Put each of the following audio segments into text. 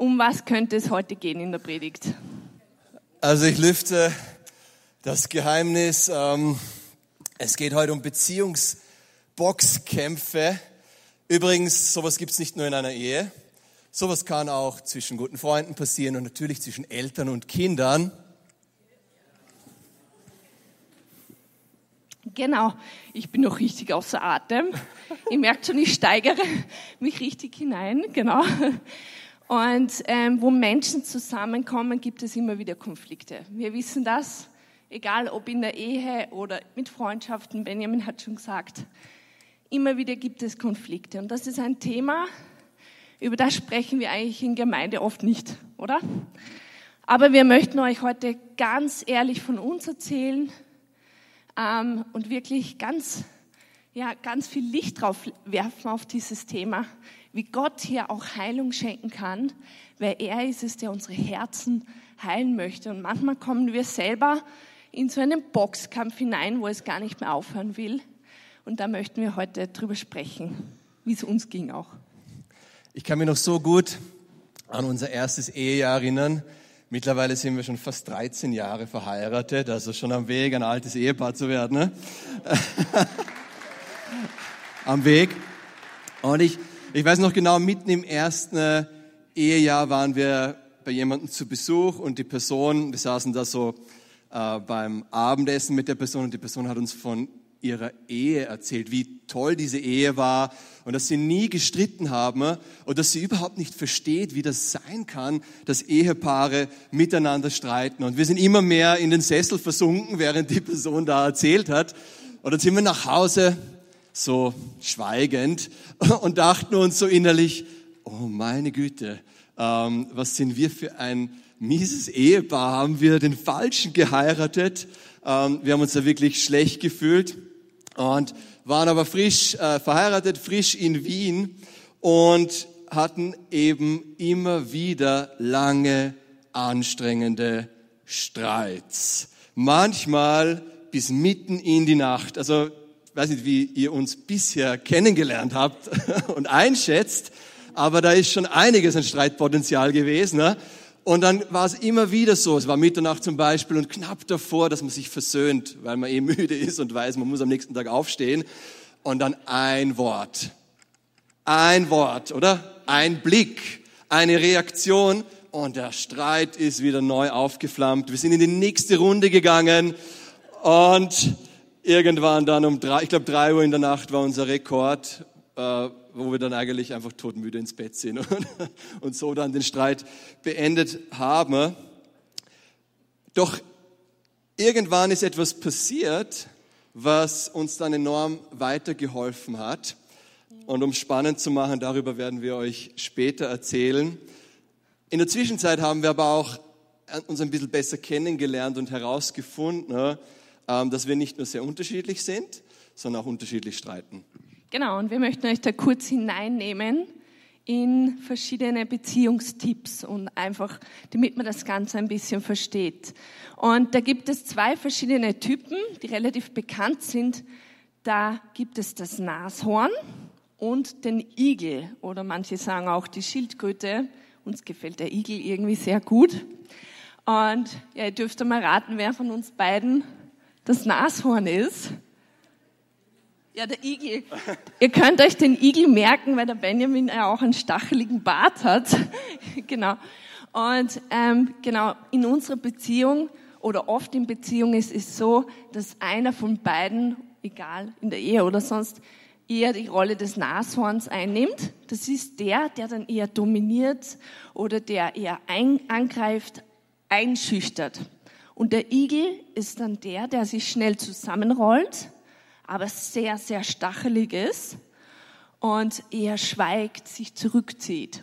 Um was könnte es heute gehen in der Predigt? Also ich lüfte das Geheimnis. Ähm, es geht heute um Beziehungsboxkämpfe. Übrigens, sowas gibt es nicht nur in einer Ehe. Sowas kann auch zwischen guten Freunden passieren und natürlich zwischen Eltern und Kindern. Genau, ich bin noch richtig außer Atem. Ich merke schon, ich steigere mich richtig hinein, genau. Und ähm, wo Menschen zusammenkommen, gibt es immer wieder Konflikte. Wir wissen das, egal ob in der Ehe oder mit Freundschaften. Benjamin hat schon gesagt, immer wieder gibt es Konflikte. Und das ist ein Thema, über das sprechen wir eigentlich in Gemeinde oft nicht, oder? Aber wir möchten euch heute ganz ehrlich von uns erzählen ähm, und wirklich ganz, ja, ganz viel Licht drauf werfen auf dieses Thema wie Gott hier auch Heilung schenken kann, weil er ist es, der unsere Herzen heilen möchte. Und manchmal kommen wir selber in so einen Boxkampf hinein, wo es gar nicht mehr aufhören will. Und da möchten wir heute drüber sprechen, wie es uns ging auch. Ich kann mich noch so gut an unser erstes Ehejahr erinnern. Mittlerweile sind wir schon fast 13 Jahre verheiratet, also schon am Weg, ein altes Ehepaar zu werden. Ne? am Weg. Und ich, ich weiß noch genau, mitten im ersten äh, Ehejahr waren wir bei jemandem zu Besuch und die Person, wir saßen da so äh, beim Abendessen mit der Person und die Person hat uns von ihrer Ehe erzählt, wie toll diese Ehe war und dass sie nie gestritten haben und dass sie überhaupt nicht versteht, wie das sein kann, dass Ehepaare miteinander streiten. Und wir sind immer mehr in den Sessel versunken, während die Person da erzählt hat. Und dann sind wir nach Hause so schweigend und dachten uns so innerlich, oh meine Güte, ähm, was sind wir für ein mieses Ehepaar, haben wir den Falschen geheiratet. Ähm, wir haben uns da wirklich schlecht gefühlt und waren aber frisch äh, verheiratet, frisch in Wien und hatten eben immer wieder lange, anstrengende Streits. Manchmal bis mitten in die Nacht. Also weiß nicht, wie ihr uns bisher kennengelernt habt und einschätzt, aber da ist schon einiges an Streitpotenzial gewesen. Ne? Und dann war es immer wieder so, es war Mitternacht zum Beispiel und knapp davor, dass man sich versöhnt, weil man eh müde ist und weiß, man muss am nächsten Tag aufstehen. Und dann ein Wort. Ein Wort, oder? Ein Blick, eine Reaktion und der Streit ist wieder neu aufgeflammt. Wir sind in die nächste Runde gegangen und irgendwann dann um drei, ich glaube drei Uhr in der Nacht war unser Rekord, äh, wo wir dann eigentlich einfach todmüde ins Bett sind und, und so dann den Streit beendet haben. Doch irgendwann ist etwas passiert, was uns dann enorm weitergeholfen hat. Und um spannend zu machen, darüber werden wir euch später erzählen. In der Zwischenzeit haben wir aber auch uns ein bisschen besser kennengelernt und herausgefunden, dass wir nicht nur sehr unterschiedlich sind, sondern auch unterschiedlich streiten. Genau, und wir möchten euch da kurz hineinnehmen in verschiedene Beziehungstipps und einfach, damit man das Ganze ein bisschen versteht. Und da gibt es zwei verschiedene Typen, die relativ bekannt sind. Da gibt es das Nashorn und den Igel oder manche sagen auch die Schildkröte. Uns gefällt der Igel irgendwie sehr gut. Und ja, ihr dürft mal raten, wer von uns beiden das Nashorn ist. Ja, der Igel. Ihr könnt euch den Igel merken, weil der Benjamin ja auch einen stacheligen Bart hat. genau. Und ähm, genau, in unserer Beziehung oder oft in Beziehungen ist es so, dass einer von beiden, egal in der Ehe oder sonst, eher die Rolle des Nashorns einnimmt. Das ist der, der dann eher dominiert oder der eher ein, angreift, einschüchtert. Und der Igel ist dann der, der sich schnell zusammenrollt, aber sehr, sehr stachelig ist und eher schweigt, sich zurückzieht.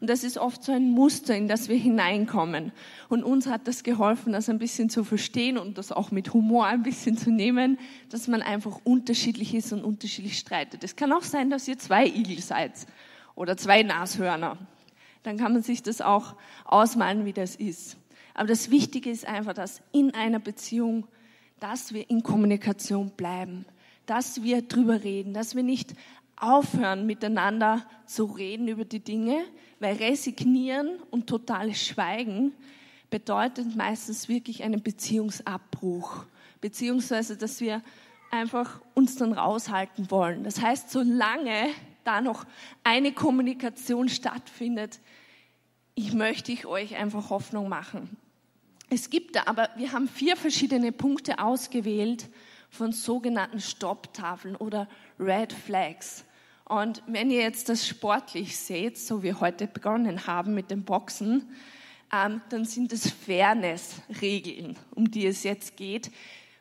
Und das ist oft so ein Muster, in das wir hineinkommen. Und uns hat das geholfen, das ein bisschen zu verstehen und das auch mit Humor ein bisschen zu nehmen, dass man einfach unterschiedlich ist und unterschiedlich streitet. Es kann auch sein, dass ihr zwei Igel seid oder zwei Nashörner. Dann kann man sich das auch ausmalen, wie das ist. Aber das Wichtige ist einfach, dass in einer Beziehung, dass wir in Kommunikation bleiben, dass wir drüber reden, dass wir nicht aufhören, miteinander zu reden über die Dinge, weil Resignieren und totales Schweigen bedeutet meistens wirklich einen Beziehungsabbruch, beziehungsweise dass wir einfach uns dann raushalten wollen. Das heißt, solange da noch eine Kommunikation stattfindet, ich möchte ich euch einfach Hoffnung machen. Es gibt da aber, wir haben vier verschiedene Punkte ausgewählt von sogenannten Stopptafeln oder Red Flags. Und wenn ihr jetzt das sportlich seht, so wie heute begonnen haben mit dem Boxen, ähm, dann sind es Fairness-Regeln, um die es jetzt geht,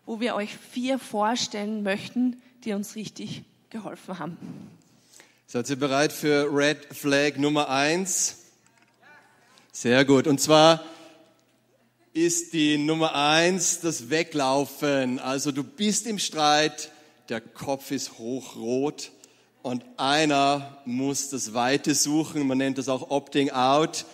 wo wir euch vier vorstellen möchten, die uns richtig geholfen haben. Seid ihr bereit für Red Flag Nummer eins? Sehr gut. Und zwar ist die Nummer eins das Weglaufen. Also du bist im Streit, der Kopf ist hochrot und einer muss das Weite suchen. Man nennt das auch Opting Out.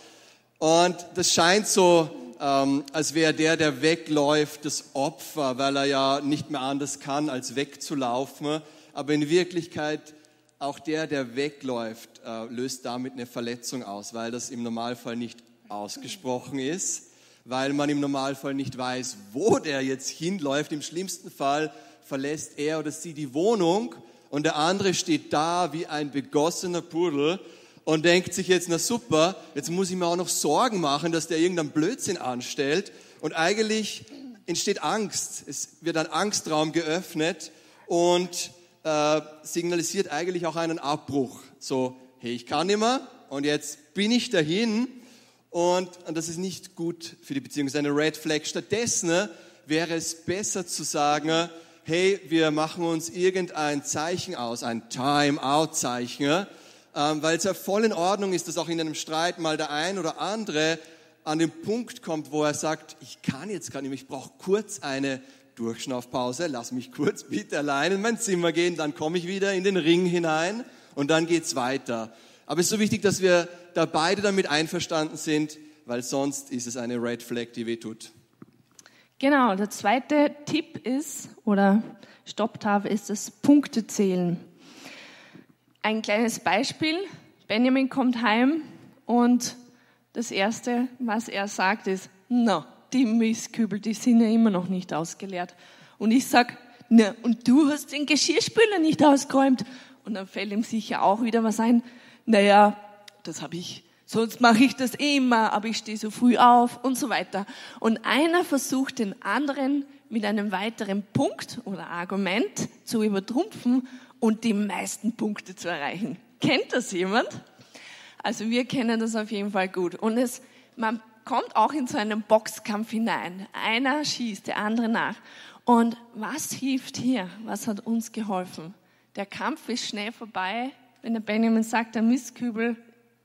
Und das scheint so, ähm, als wäre der, der wegläuft, das Opfer, weil er ja nicht mehr anders kann, als wegzulaufen. Aber in Wirklichkeit auch der, der wegläuft, äh, löst damit eine Verletzung aus, weil das im Normalfall nicht ausgesprochen ist weil man im Normalfall nicht weiß, wo der jetzt hinläuft. Im schlimmsten Fall verlässt er oder sie die Wohnung und der andere steht da wie ein begossener Pudel und denkt sich jetzt, na super, jetzt muss ich mir auch noch Sorgen machen, dass der irgendeinen Blödsinn anstellt. Und eigentlich entsteht Angst. Es wird ein Angstraum geöffnet und äh, signalisiert eigentlich auch einen Abbruch. So, hey, ich kann nicht mehr und jetzt bin ich dahin und, und das ist nicht gut für die Beziehung, das ist eine Red Flag. Stattdessen ne, wäre es besser zu sagen, hey, wir machen uns irgendein Zeichen aus, ein Time-out-Zeichen, ähm, weil es ja voll in Ordnung ist, dass auch in einem Streit mal der ein oder andere an den Punkt kommt, wo er sagt, ich kann jetzt gar nicht mehr, ich brauche kurz eine Durchschnaufpause, lass mich kurz bitte allein in mein Zimmer gehen, dann komme ich wieder in den Ring hinein und dann geht's weiter. Aber es ist so wichtig, dass wir da beide damit einverstanden sind, weil sonst ist es eine Red Flag, die wehtut. Genau, der zweite Tipp ist, oder Stopptafel ist das Punktezählen. Ein kleines Beispiel. Benjamin kommt heim und das Erste, was er sagt, ist, na, die Mistkübel, die sind ja immer noch nicht ausgeleert. Und ich sag, na, und du hast den Geschirrspüler nicht ausgeräumt. Und dann fällt ihm sicher auch wieder was ein. Naja, das habe ich, sonst mache ich das immer, aber ich stehe so früh auf und so weiter. Und einer versucht den anderen mit einem weiteren Punkt oder Argument zu übertrumpfen und die meisten Punkte zu erreichen. Kennt das jemand? Also wir kennen das auf jeden Fall gut. Und es, man kommt auch in so einen Boxkampf hinein. Einer schießt, der andere nach. Und was hilft hier? Was hat uns geholfen? Der Kampf ist schnell vorbei, wenn der Benjamin sagt, der Mistkübel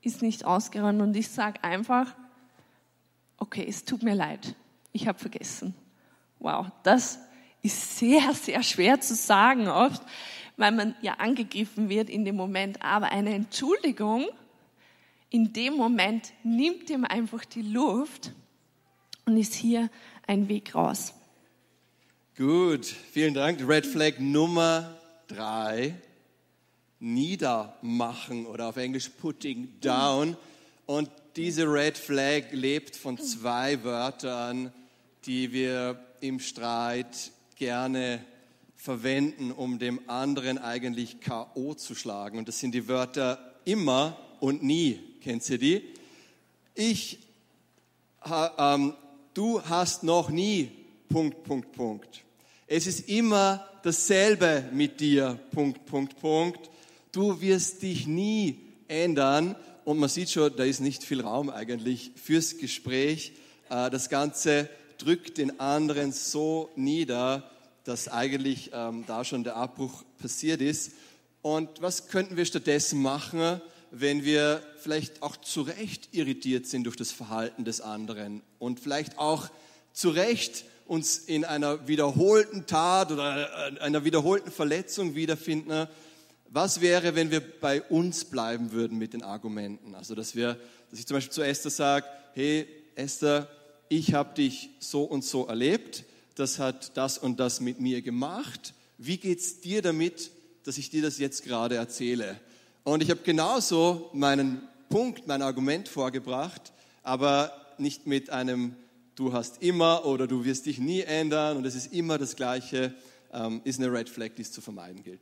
ist nicht ausgeräumt und ich sage einfach, okay, es tut mir leid, ich habe vergessen. Wow, das ist sehr, sehr schwer zu sagen oft, weil man ja angegriffen wird in dem Moment. Aber eine Entschuldigung in dem Moment nimmt ihm einfach die Luft und ist hier ein Weg raus. Gut, vielen Dank. Red Flag Nummer drei niedermachen oder auf Englisch putting down. Und diese Red Flag lebt von zwei Wörtern, die wir im Streit gerne verwenden, um dem anderen eigentlich K.O. zu schlagen. Und das sind die Wörter immer und nie. Kennt ihr die? Ich, ähm, du hast noch nie, Punkt, Punkt, Punkt. Es ist immer dasselbe mit dir, Punkt, Punkt, Punkt du wirst dich nie ändern. Und man sieht schon, da ist nicht viel Raum eigentlich fürs Gespräch. Äh, das Ganze drückt den anderen so nieder, dass eigentlich ähm, da schon der Abbruch passiert ist. Und was könnten wir stattdessen machen, wenn wir vielleicht auch zu Recht irritiert sind durch das Verhalten des anderen und vielleicht auch zu Recht uns in einer wiederholten Tat oder äh, einer wiederholten Verletzung wiederfinden was wäre, wenn wir bei uns bleiben würden mit den Argumenten? Also, dass, wir, dass ich zum Beispiel zu Esther sage, hey Esther, ich habe dich so und so erlebt, das hat das und das mit mir gemacht. Wie geht es dir damit, dass ich dir das jetzt gerade erzähle. Und ich habe genauso meinen Punkt, mein Argument vorgebracht, aber nicht mit einem Du hast immer oder du wirst dich nie ändern und es ist immer das Gleiche, ähm, ist eine Red Flag, die es zu vermeiden gilt.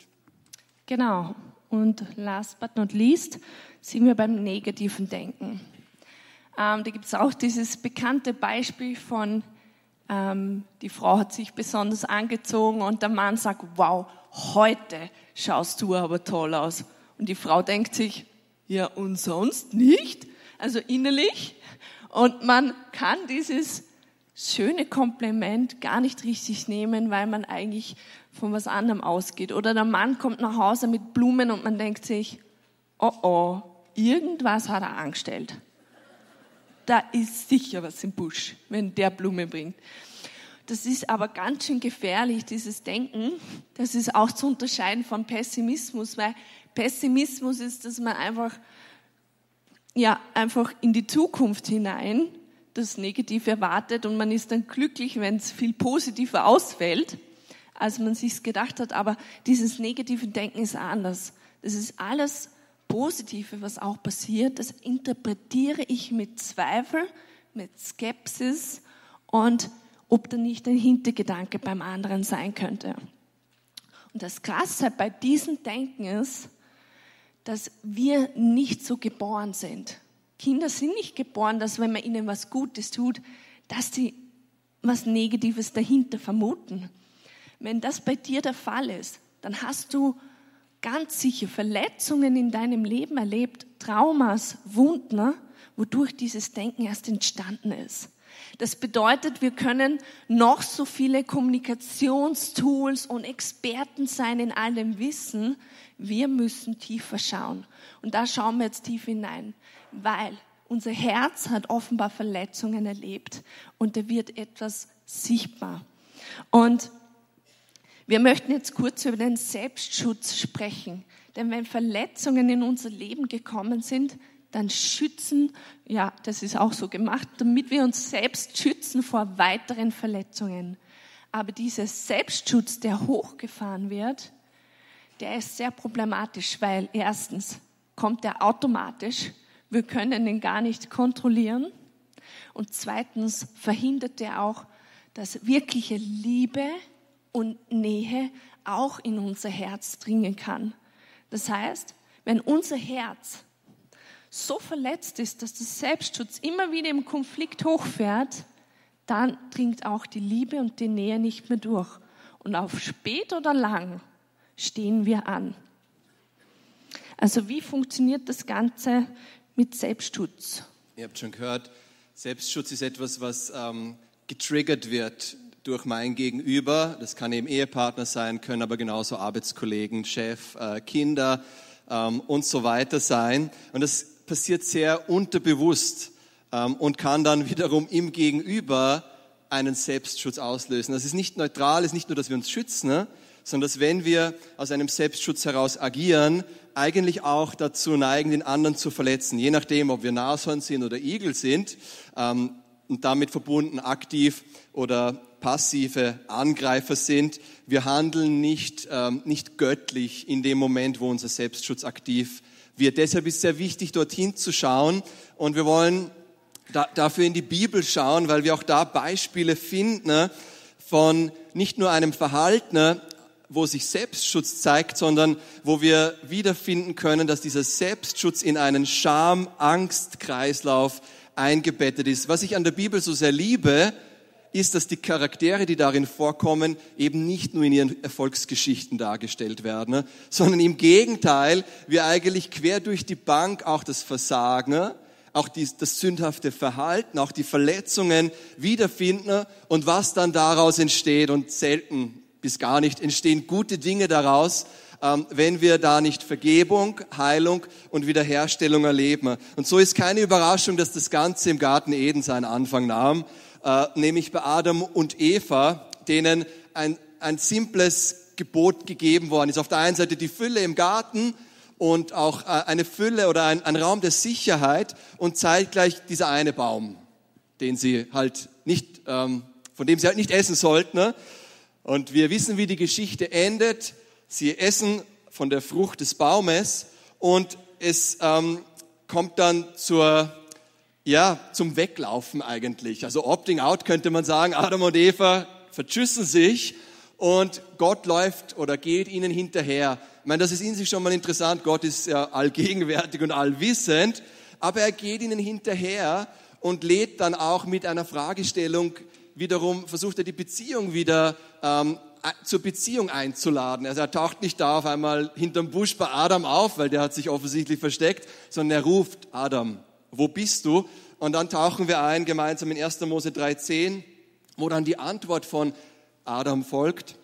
Genau. Und last but not least sind wir beim negativen Denken. Ähm, da gibt es auch dieses bekannte Beispiel von, ähm, die Frau hat sich besonders angezogen und der Mann sagt, wow, heute schaust du aber toll aus. Und die Frau denkt sich, ja und sonst nicht? Also innerlich. Und man kann dieses schöne Kompliment gar nicht richtig nehmen, weil man eigentlich von was anderem ausgeht. Oder der Mann kommt nach Hause mit Blumen und man denkt sich, oh oh, irgendwas hat er angestellt da ist sicher was im Busch, wenn der Blume bringt. Das ist aber ganz schön gefährlich, dieses Denken. Das ist auch zu unterscheiden von Pessimismus, weil Pessimismus ist, dass man einfach, ja, einfach in die Zukunft hinein das Negative erwartet und man ist dann glücklich, wenn es viel positiver ausfällt, als man sich gedacht hat. Aber dieses negative Denken ist anders. Das ist alles Positive, was auch passiert, das interpretiere ich mit Zweifel, mit Skepsis und ob da nicht ein Hintergedanke beim anderen sein könnte. Und das Krasse bei diesem Denken ist, dass wir nicht so geboren sind. Kinder sind nicht geboren, dass wenn man ihnen was Gutes tut, dass sie was Negatives dahinter vermuten. Wenn das bei dir der Fall ist, dann hast du ganz sicher Verletzungen in deinem Leben erlebt, Traumas, Wunden, wodurch dieses Denken erst entstanden ist. Das bedeutet, wir können noch so viele Kommunikationstools und Experten sein in all dem Wissen. Wir müssen tiefer schauen. Und da schauen wir jetzt tief hinein, weil unser Herz hat offenbar Verletzungen erlebt und da wird etwas sichtbar. Und wir möchten jetzt kurz über den Selbstschutz sprechen. Denn wenn Verletzungen in unser Leben gekommen sind, dann schützen, ja, das ist auch so gemacht, damit wir uns selbst schützen vor weiteren Verletzungen. Aber dieser Selbstschutz, der hochgefahren wird, der ist sehr problematisch, weil erstens kommt er automatisch, wir können ihn gar nicht kontrollieren. Und zweitens verhindert er auch, dass wirkliche Liebe und Nähe auch in unser Herz dringen kann. Das heißt, wenn unser Herz so verletzt ist, dass der Selbstschutz immer wieder im Konflikt hochfährt, dann dringt auch die Liebe und die Nähe nicht mehr durch. Und auf spät oder lang stehen wir an. Also wie funktioniert das Ganze mit Selbstschutz? Ihr habt schon gehört, Selbstschutz ist etwas, was ähm, getriggert wird durch mein Gegenüber. Das kann eben Ehepartner sein, können aber genauso Arbeitskollegen, Chef, äh, Kinder ähm, und so weiter sein. Und das passiert sehr unterbewusst ähm, und kann dann wiederum im Gegenüber einen Selbstschutz auslösen. Das ist nicht neutral, ist nicht nur, dass wir uns schützen, ne, sondern dass wenn wir aus einem Selbstschutz heraus agieren, eigentlich auch dazu neigen, den anderen zu verletzen. Je nachdem, ob wir Nashorn sind oder Igel sind ähm, und damit verbunden aktiv oder passive Angreifer sind. Wir handeln nicht, ähm, nicht göttlich in dem Moment, wo unser Selbstschutz aktiv wird. Deshalb ist sehr wichtig, dorthin zu schauen. Und wir wollen da, dafür in die Bibel schauen, weil wir auch da Beispiele finden ne, von nicht nur einem Verhalten, wo sich Selbstschutz zeigt, sondern wo wir wiederfinden können, dass dieser Selbstschutz in einen Scham-Angst-Kreislauf eingebettet ist. Was ich an der Bibel so sehr liebe, ist, dass die Charaktere, die darin vorkommen, eben nicht nur in ihren Erfolgsgeschichten dargestellt werden, ne, sondern im Gegenteil, wir eigentlich quer durch die Bank auch das Versagen, auch das sündhafte Verhalten, auch die Verletzungen wiederfinden und was dann daraus entsteht und selten bis gar nicht entstehen gute Dinge daraus, ähm, wenn wir da nicht Vergebung, Heilung und Wiederherstellung erleben. Und so ist keine Überraschung, dass das Ganze im Garten Eden seinen Anfang nahm äh, nämlich bei Adam und Eva, denen ein, ein simples Gebot gegeben worden ist. Auf der einen Seite die Fülle im Garten und auch äh, eine Fülle oder ein, ein Raum der Sicherheit und zeitgleich dieser eine Baum, den sie halt nicht, ähm, von dem sie halt nicht essen sollten. Ne? Und wir wissen, wie die Geschichte endet. Sie essen von der Frucht des Baumes und es ähm, kommt dann zur, ja, zum Weglaufen eigentlich. Also Opting out könnte man sagen, Adam und Eva vertschüssen sich und Gott läuft oder geht ihnen hinterher. Ich meine, das ist in sich schon mal interessant. Gott ist ja allgegenwärtig und allwissend, aber er geht ihnen hinterher und lädt dann auch mit einer Fragestellung wiederum, versucht er die Beziehung wieder ähm, zur Beziehung einzuladen. Also er taucht nicht da auf einmal hinterm Busch bei Adam auf, weil der hat sich offensichtlich versteckt, sondern er ruft Adam, wo bist du? Und dann tauchen wir ein gemeinsam in 1. Mose 3.10, wo dann die Antwort von Adam folgt.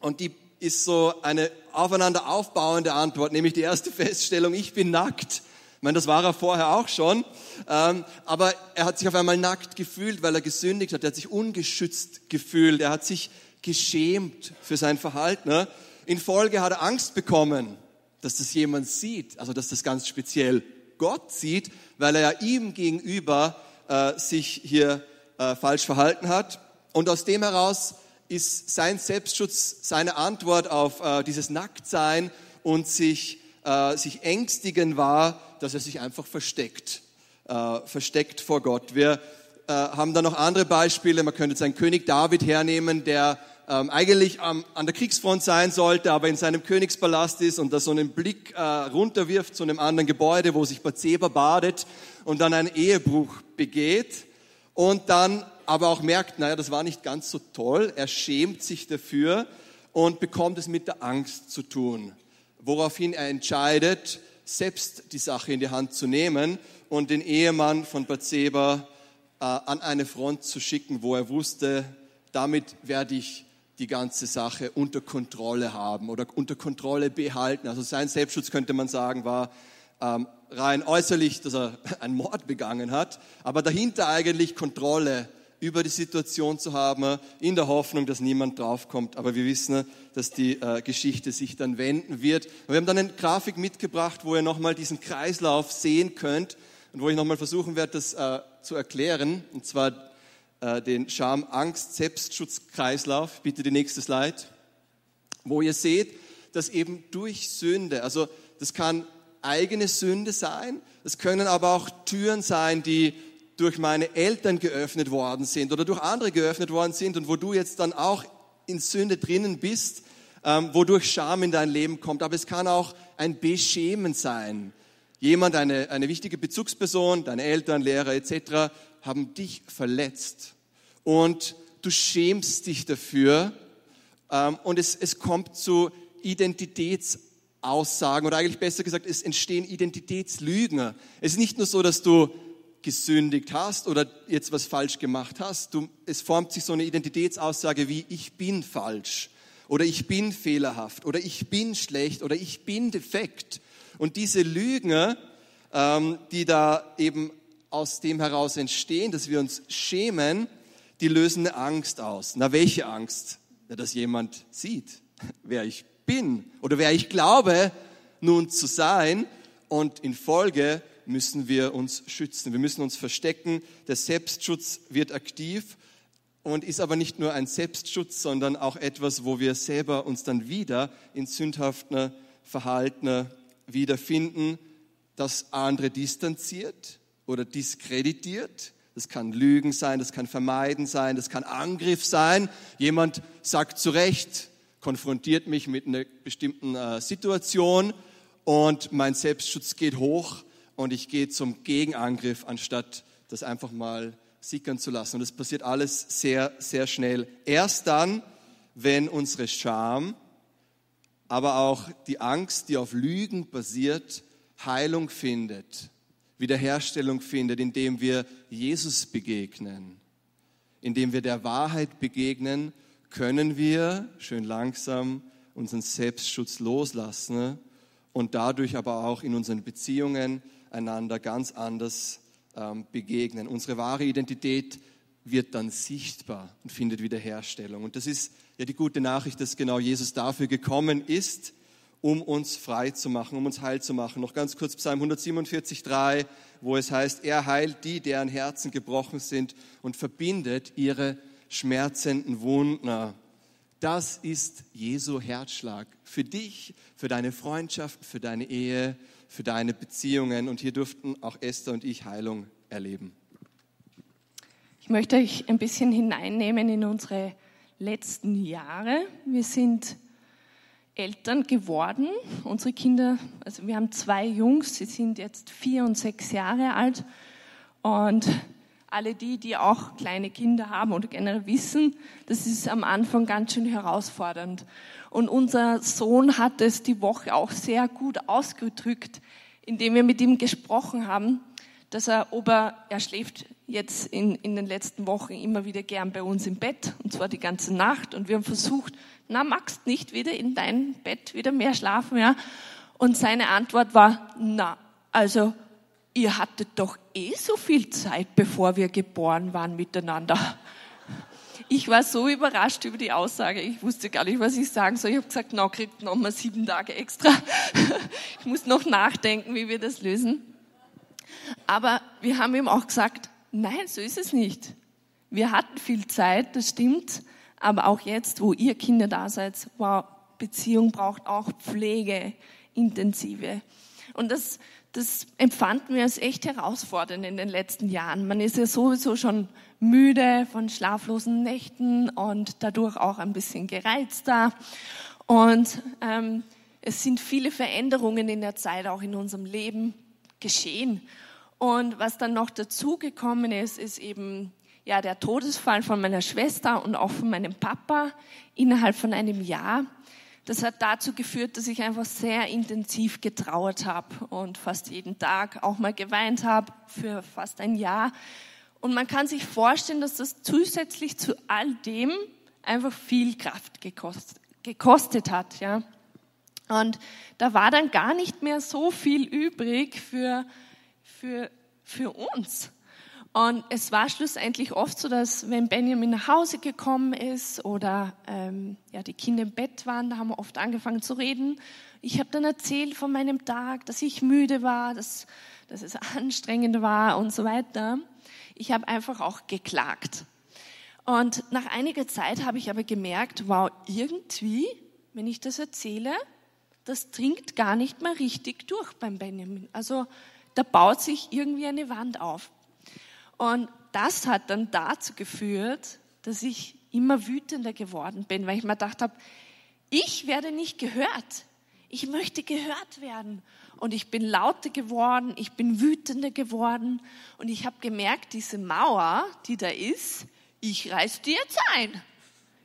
Und die ist so eine aufeinander aufbauende Antwort, nämlich die erste Feststellung, ich bin nackt. Ich meine, das war er vorher auch schon, ähm, aber er hat sich auf einmal nackt gefühlt, weil er gesündigt hat. Er hat sich ungeschützt gefühlt. Er hat sich geschämt für sein Verhalten. Ne? In Folge hat er Angst bekommen, dass das jemand sieht, also dass das ganz speziell Gott sieht, weil er ja ihm gegenüber äh, sich hier äh, falsch verhalten hat. Und aus dem heraus ist sein Selbstschutz seine Antwort auf äh, dieses Nacktsein und sich, äh, sich ängstigen war, dass er sich einfach versteckt, äh, versteckt vor Gott. Wir äh, haben da noch andere Beispiele. Man könnte jetzt einen König David hernehmen, der ähm, eigentlich am, an der Kriegsfront sein sollte, aber in seinem Königspalast ist und da so einen Blick äh, runterwirft zu einem anderen Gebäude, wo sich Bathseba badet und dann einen Ehebruch begeht und dann aber auch merkt, naja, das war nicht ganz so toll. Er schämt sich dafür und bekommt es mit der Angst zu tun, woraufhin er entscheidet, selbst die Sache in die Hand zu nehmen und den Ehemann von Bathseba äh, an eine Front zu schicken, wo er wusste, damit werde ich die ganze Sache unter Kontrolle haben oder unter Kontrolle behalten. Also sein Selbstschutz könnte man sagen, war ähm, rein äußerlich, dass er einen Mord begangen hat, aber dahinter eigentlich Kontrolle über die Situation zu haben, in der Hoffnung, dass niemand draufkommt. Aber wir wissen, dass die äh, Geschichte sich dann wenden wird. Und wir haben dann eine Grafik mitgebracht, wo ihr nochmal diesen Kreislauf sehen könnt und wo ich nochmal versuchen werde, das äh, zu erklären. Und zwar äh, den Scham, Angst, Selbstschutzkreislauf. Bitte die nächste Slide. Wo ihr seht, dass eben durch Sünde, also das kann eigene Sünde sein, es können aber auch Türen sein, die durch meine Eltern geöffnet worden sind oder durch andere geöffnet worden sind und wo du jetzt dann auch in Sünde drinnen bist, ähm, wodurch Scham in dein Leben kommt. Aber es kann auch ein Beschämen sein. Jemand, eine, eine wichtige Bezugsperson, deine Eltern, Lehrer etc., haben dich verletzt und du schämst dich dafür ähm, und es, es kommt zu Identitätsaussagen oder eigentlich besser gesagt, es entstehen Identitätslügen. Es ist nicht nur so, dass du gesündigt hast oder jetzt was falsch gemacht hast. Du, es formt sich so eine Identitätsaussage wie ich bin falsch oder ich bin fehlerhaft oder ich bin schlecht oder ich bin defekt. Und diese Lügen, ähm, die da eben aus dem heraus entstehen, dass wir uns schämen, die lösen eine Angst aus. Na, welche Angst? Ja, dass jemand sieht, wer ich bin oder wer ich glaube, nun zu sein. Und in Folge müssen wir uns schützen. Wir müssen uns verstecken. Der Selbstschutz wird aktiv und ist aber nicht nur ein Selbstschutz, sondern auch etwas, wo wir selber uns dann wieder in sündhaften Verhalten wiederfinden, das andere distanziert oder diskreditiert. Das kann Lügen sein, das kann Vermeiden sein, das kann Angriff sein. Jemand sagt zu Recht, konfrontiert mich mit einer bestimmten äh, Situation und mein Selbstschutz geht hoch und ich gehe zum Gegenangriff, anstatt das einfach mal sickern zu lassen. Und das passiert alles sehr, sehr schnell. Erst dann, wenn unsere Scham, aber auch die Angst, die auf Lügen basiert, Heilung findet Wiederherstellung findet, indem wir Jesus begegnen, indem wir der Wahrheit begegnen, können wir schön langsam unseren Selbstschutz loslassen und dadurch aber auch in unseren Beziehungen einander ganz anders ähm, begegnen. Unsere wahre Identität wird dann sichtbar und findet Wiederherstellung. Und das ist ja die gute Nachricht, dass genau Jesus dafür gekommen ist, um uns frei zu machen, um uns heil zu machen. Noch ganz kurz Psalm 147, 3, wo es heißt, er heilt die, deren Herzen gebrochen sind und verbindet ihre schmerzenden Wunden. Das ist Jesu Herzschlag für dich, für deine Freundschaft, für deine Ehe, für deine Beziehungen. Und hier durften auch Esther und ich Heilung erleben. Ich möchte euch ein bisschen hineinnehmen in unsere letzten Jahre. Wir sind Eltern geworden. Unsere Kinder, also wir haben zwei Jungs, sie sind jetzt vier und sechs Jahre alt. Und alle die, die auch kleine Kinder haben oder generell wissen, das ist am Anfang ganz schön herausfordernd. Und unser Sohn hat es die Woche auch sehr gut ausgedrückt, indem wir mit ihm gesprochen haben, dass er, ob er, er schläft jetzt in, in den letzten Wochen immer wieder gern bei uns im Bett, und zwar die ganze Nacht. Und wir haben versucht, na, magst nicht wieder in dein Bett wieder mehr schlafen, ja? Und seine Antwort war, na, also, ihr hattet doch eh so viel Zeit, bevor wir geboren waren miteinander. Ich war so überrascht über die Aussage, ich wusste gar nicht, was ich sagen soll. Ich habe gesagt, na, kriegt noch mal sieben Tage extra. Ich muss noch nachdenken, wie wir das lösen. Aber wir haben ihm auch gesagt, nein, so ist es nicht. Wir hatten viel Zeit, das stimmt, aber auch jetzt, wo ihr Kinder da seid, wow, Beziehung braucht auch Pflege, intensive. Und das, das empfanden wir als echt herausfordernd in den letzten Jahren. Man ist ja sowieso schon müde von schlaflosen Nächten und dadurch auch ein bisschen gereizter. Und ähm, es sind viele Veränderungen in der Zeit auch in unserem Leben geschehen. Und was dann noch dazugekommen ist, ist eben ja der Todesfall von meiner Schwester und auch von meinem Papa innerhalb von einem Jahr. Das hat dazu geführt, dass ich einfach sehr intensiv getrauert habe und fast jeden Tag auch mal geweint habe für fast ein Jahr. Und man kann sich vorstellen, dass das zusätzlich zu all dem einfach viel Kraft gekostet, gekostet hat, ja. Und da war dann gar nicht mehr so viel übrig für für, für uns. Und es war schlussendlich oft so, dass wenn Benjamin nach Hause gekommen ist oder ähm, ja, die Kinder im Bett waren, da haben wir oft angefangen zu reden. Ich habe dann erzählt von meinem Tag, dass ich müde war, dass, dass es anstrengend war und so weiter. Ich habe einfach auch geklagt. Und nach einiger Zeit habe ich aber gemerkt, wow, irgendwie, wenn ich das erzähle, das dringt gar nicht mehr richtig durch beim Benjamin. Also da baut sich irgendwie eine Wand auf. Und das hat dann dazu geführt, dass ich immer wütender geworden bin, weil ich mir gedacht habe, ich werde nicht gehört. Ich möchte gehört werden. Und ich bin lauter geworden, ich bin wütender geworden. Und ich habe gemerkt, diese Mauer, die da ist, ich reiß die jetzt ein.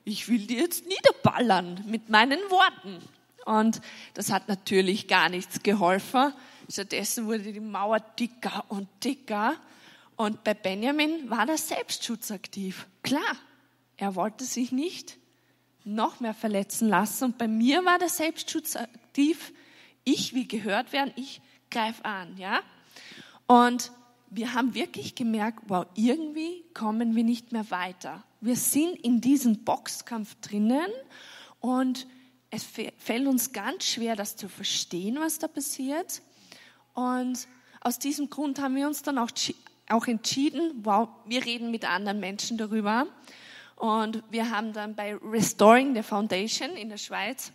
Ich will die jetzt niederballern mit meinen Worten. Und das hat natürlich gar nichts geholfen. Stattdessen wurde die Mauer dicker und dicker. Und bei Benjamin war der Selbstschutz aktiv. Klar, er wollte sich nicht noch mehr verletzen lassen. Und bei mir war der Selbstschutz aktiv. Ich will gehört werden, ich greife an, ja. Und wir haben wirklich gemerkt, wow, irgendwie kommen wir nicht mehr weiter. Wir sind in diesem Boxkampf drinnen und es fällt uns ganz schwer, das zu verstehen, was da passiert. Und aus diesem Grund haben wir uns dann auch, auch entschieden, wow, wir reden mit anderen Menschen darüber. Und wir haben dann bei Restoring the Foundation in der Schweiz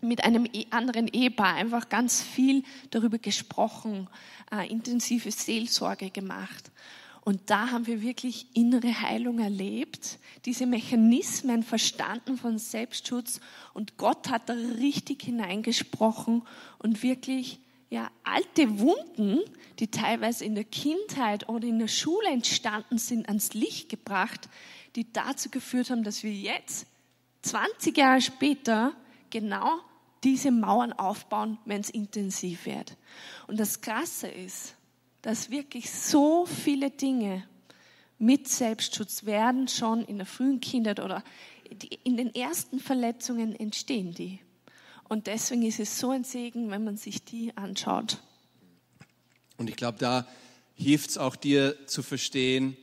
mit einem e-, anderen Ehepaar einfach ganz viel darüber gesprochen, äh, intensive Seelsorge gemacht. Und da haben wir wirklich innere Heilung erlebt, diese Mechanismen verstanden von Selbstschutz und Gott hat da richtig hineingesprochen und wirklich ja, alte Wunden, die teilweise in der Kindheit oder in der Schule entstanden sind, ans Licht gebracht, die dazu geführt haben, dass wir jetzt, 20 Jahre später, genau diese Mauern aufbauen, wenn es intensiv wird. Und das Krasse ist, dass wirklich so viele Dinge mit Selbstschutz werden schon in der frühen Kindheit oder in den ersten Verletzungen entstehen die. Und deswegen ist es so ein Segen, wenn man sich die anschaut. Und ich glaube, da hilft es auch dir zu verstehen,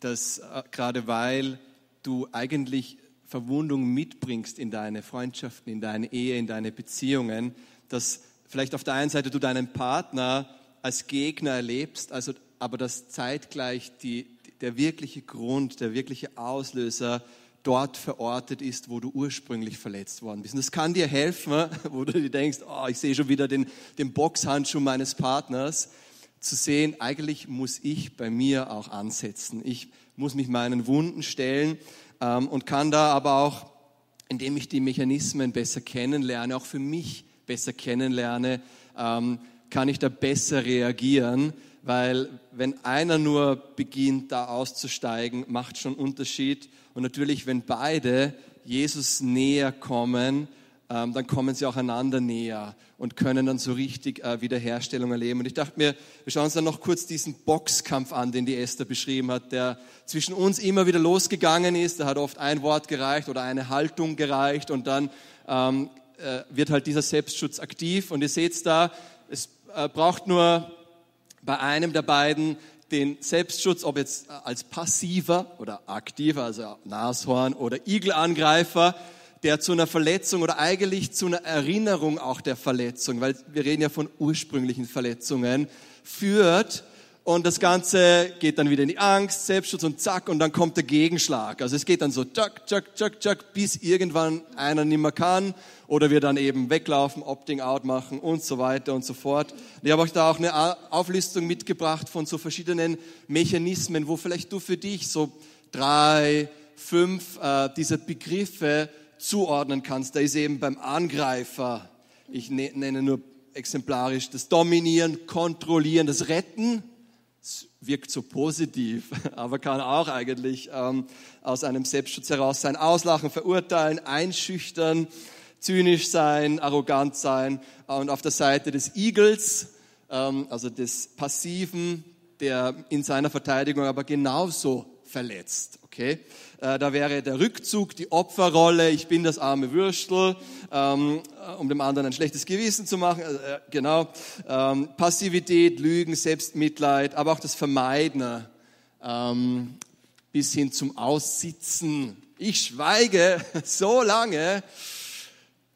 dass äh, gerade weil du eigentlich Verwundung mitbringst in deine Freundschaften, in deine Ehe, in deine Beziehungen, dass vielleicht auf der einen Seite du deinen Partner als Gegner erlebst, also, aber dass zeitgleich die, der wirkliche Grund, der wirkliche Auslöser dort verortet ist, wo du ursprünglich verletzt worden bist. Und das kann dir helfen, wo du dir denkst, oh, ich sehe schon wieder den, den Boxhandschuh meines Partners, zu sehen, eigentlich muss ich bei mir auch ansetzen. Ich muss mich meinen Wunden stellen und kann da aber auch, indem ich die Mechanismen besser kennenlerne, auch für mich besser kennenlerne, ähm, kann ich da besser reagieren, weil wenn einer nur beginnt, da auszusteigen, macht schon Unterschied. Und natürlich, wenn beide Jesus näher kommen, ähm, dann kommen sie auch einander näher und können dann so richtig äh, Wiederherstellung erleben. Und ich dachte mir, wir schauen uns dann noch kurz diesen Boxkampf an, den die Esther beschrieben hat, der zwischen uns immer wieder losgegangen ist. Da hat oft ein Wort gereicht oder eine Haltung gereicht und dann ähm, äh, wird halt dieser Selbstschutz aktiv. Und ihr seht da, es äh, braucht nur bei einem der beiden den Selbstschutz, ob jetzt als passiver oder aktiver, also Nashorn oder Igelangreifer, der zu einer Verletzung oder eigentlich zu einer Erinnerung auch der Verletzung, weil wir reden ja von ursprünglichen Verletzungen, führt. Und das Ganze geht dann wieder in die Angst, Selbstschutz und zack, und dann kommt der Gegenschlag. Also es geht dann so tschak, tschak, tschak, tschak, bis irgendwann einer nicht mehr kann oder wir dann eben weglaufen, Opting out machen und so weiter und so fort. Ich habe euch da auch eine Auflistung mitgebracht von so verschiedenen Mechanismen, wo vielleicht du für dich so drei, fünf äh, dieser Begriffe zuordnen kannst. Da ist eben beim Angreifer, ich ne-, nenne nur exemplarisch das Dominieren, Kontrollieren, das Retten. Das wirkt so positiv, aber kann auch eigentlich ähm, aus einem Selbstschutz heraus sein. Auslachen, verurteilen, einschüchtern, zynisch sein, arrogant sein. Und auf der Seite des Igels, ähm, also des Passiven, der in seiner Verteidigung aber genauso verletzt. Okay? Äh, da wäre der Rückzug, die Opferrolle, ich bin das arme Würstel, ähm, um dem anderen ein schlechtes Gewissen zu machen. Äh, genau. Ähm, Passivität, Lügen, Selbstmitleid, aber auch das Vermeiden ähm, bis hin zum Aussitzen. Ich schweige so lange,